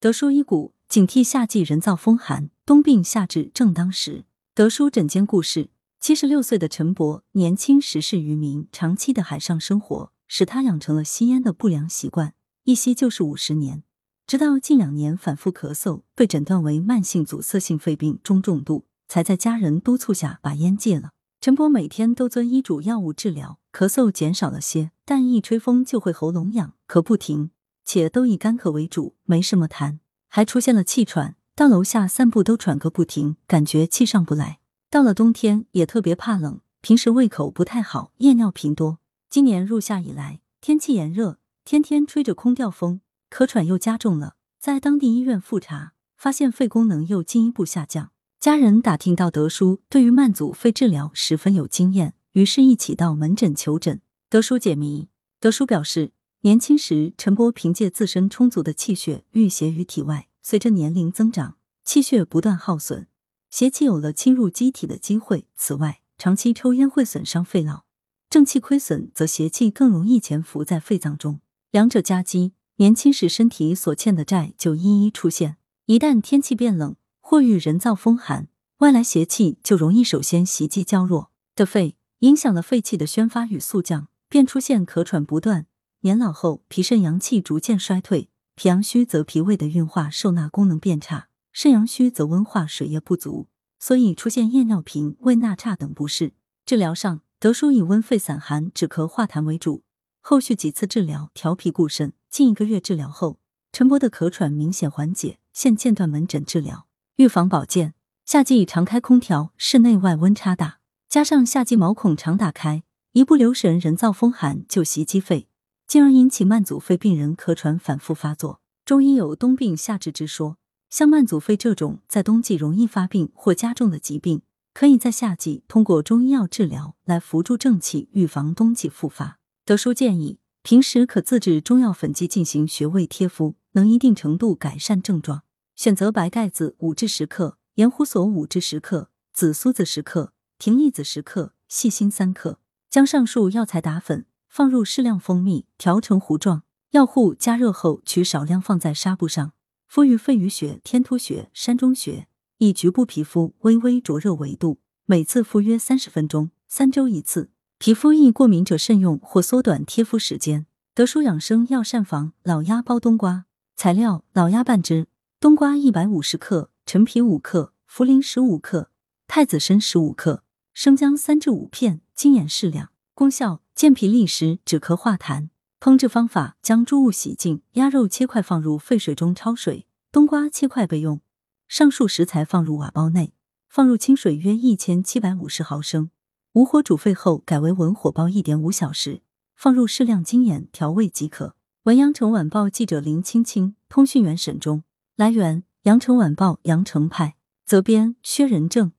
德叔医骨，警惕夏季人造风寒，冬病夏治正当时。德叔诊间故事：七十六岁的陈伯，年轻时是渔民，长期的海上生活使他养成了吸烟的不良习惯，一吸就是五十年。直到近两年反复咳嗽，被诊断为慢性阻塞性肺病中重度，才在家人督促下把烟戒了。陈伯每天都遵医嘱药物治疗，咳嗽减少了些，但一吹风就会喉咙痒，咳不停。且都以干咳为主，没什么痰，还出现了气喘，到楼下散步都喘个不停，感觉气上不来。到了冬天也特别怕冷，平时胃口不太好，夜尿频多。今年入夏以来，天气炎热，天天吹着空调风，咳喘又加重了。在当地医院复查，发现肺功能又进一步下降。家人打听到德叔对于慢阻肺治疗十分有经验，于是一起到门诊求诊。德叔解谜，德叔表示。年轻时，陈波凭借自身充足的气血淤邪于体外，随着年龄增长，气血不断耗损，邪气有了侵入机体的机会。此外，长期抽烟会损伤肺脑，正气亏损，则邪气更容易潜伏在肺脏中，两者夹击，年轻时身体所欠的债就一一出现。一旦天气变冷，或遇人造风寒，外来邪气就容易首先袭击较弱的肺，影响了肺气的宣发与肃降，便出现咳喘不断。年老后，脾肾阳气逐渐衰退，脾阳虚则脾胃的运化受纳功能变差，肾阳虚则温化水液不足，所以出现夜尿频、胃纳差等不适。治疗上，德叔以温肺散寒、止咳化痰为主，后续几次治疗调脾固肾。近一个月治疗后，陈伯的咳喘明显缓解，现间断门诊治疗。预防保健，夏季常开空调，室内外温差大，加上夏季毛孔常打开，一不留神人造风寒就袭击肺。进而引起慢阻肺病人咳喘反复发作。中医有冬病夏治之说，像慢阻肺这种在冬季容易发病或加重的疾病，可以在夏季通过中医药治疗来扶助正气，预防冬季复发。德叔建议，平时可自制中药粉剂进行穴位贴敷，能一定程度改善症状。选择白盖子五至十克，盐胡索五至十克，紫苏子十克，葶苈子十克，细辛三克，将上述药材打粉。放入适量蜂蜜，调成糊状。药糊加热后，取少量放在纱布上，敷于肺俞穴、天突穴、膻中穴，以局部皮肤微微灼热为度。每次敷约三十分钟，三周一次。皮肤易过敏者慎用，或缩短贴敷时间。德舒养生药膳房老鸭煲冬瓜，材料：老鸭半只，冬瓜一百五十克，陈皮五克，茯苓十五克，太子参十五克，生姜三至五片，精盐适量。功效。健脾利湿、止咳化痰。烹制方法：将猪物洗净，鸭肉切块放入沸水中焯水，冬瓜切块备用。上述食材放入瓦煲内，放入清水约一千七百五十毫升，无火煮沸后改为文火煲一点五小时，放入适量精盐调味即可。文阳城晚报记者林青青，通讯员沈忠。来源：阳城晚报阳城派。责编：薛仁正。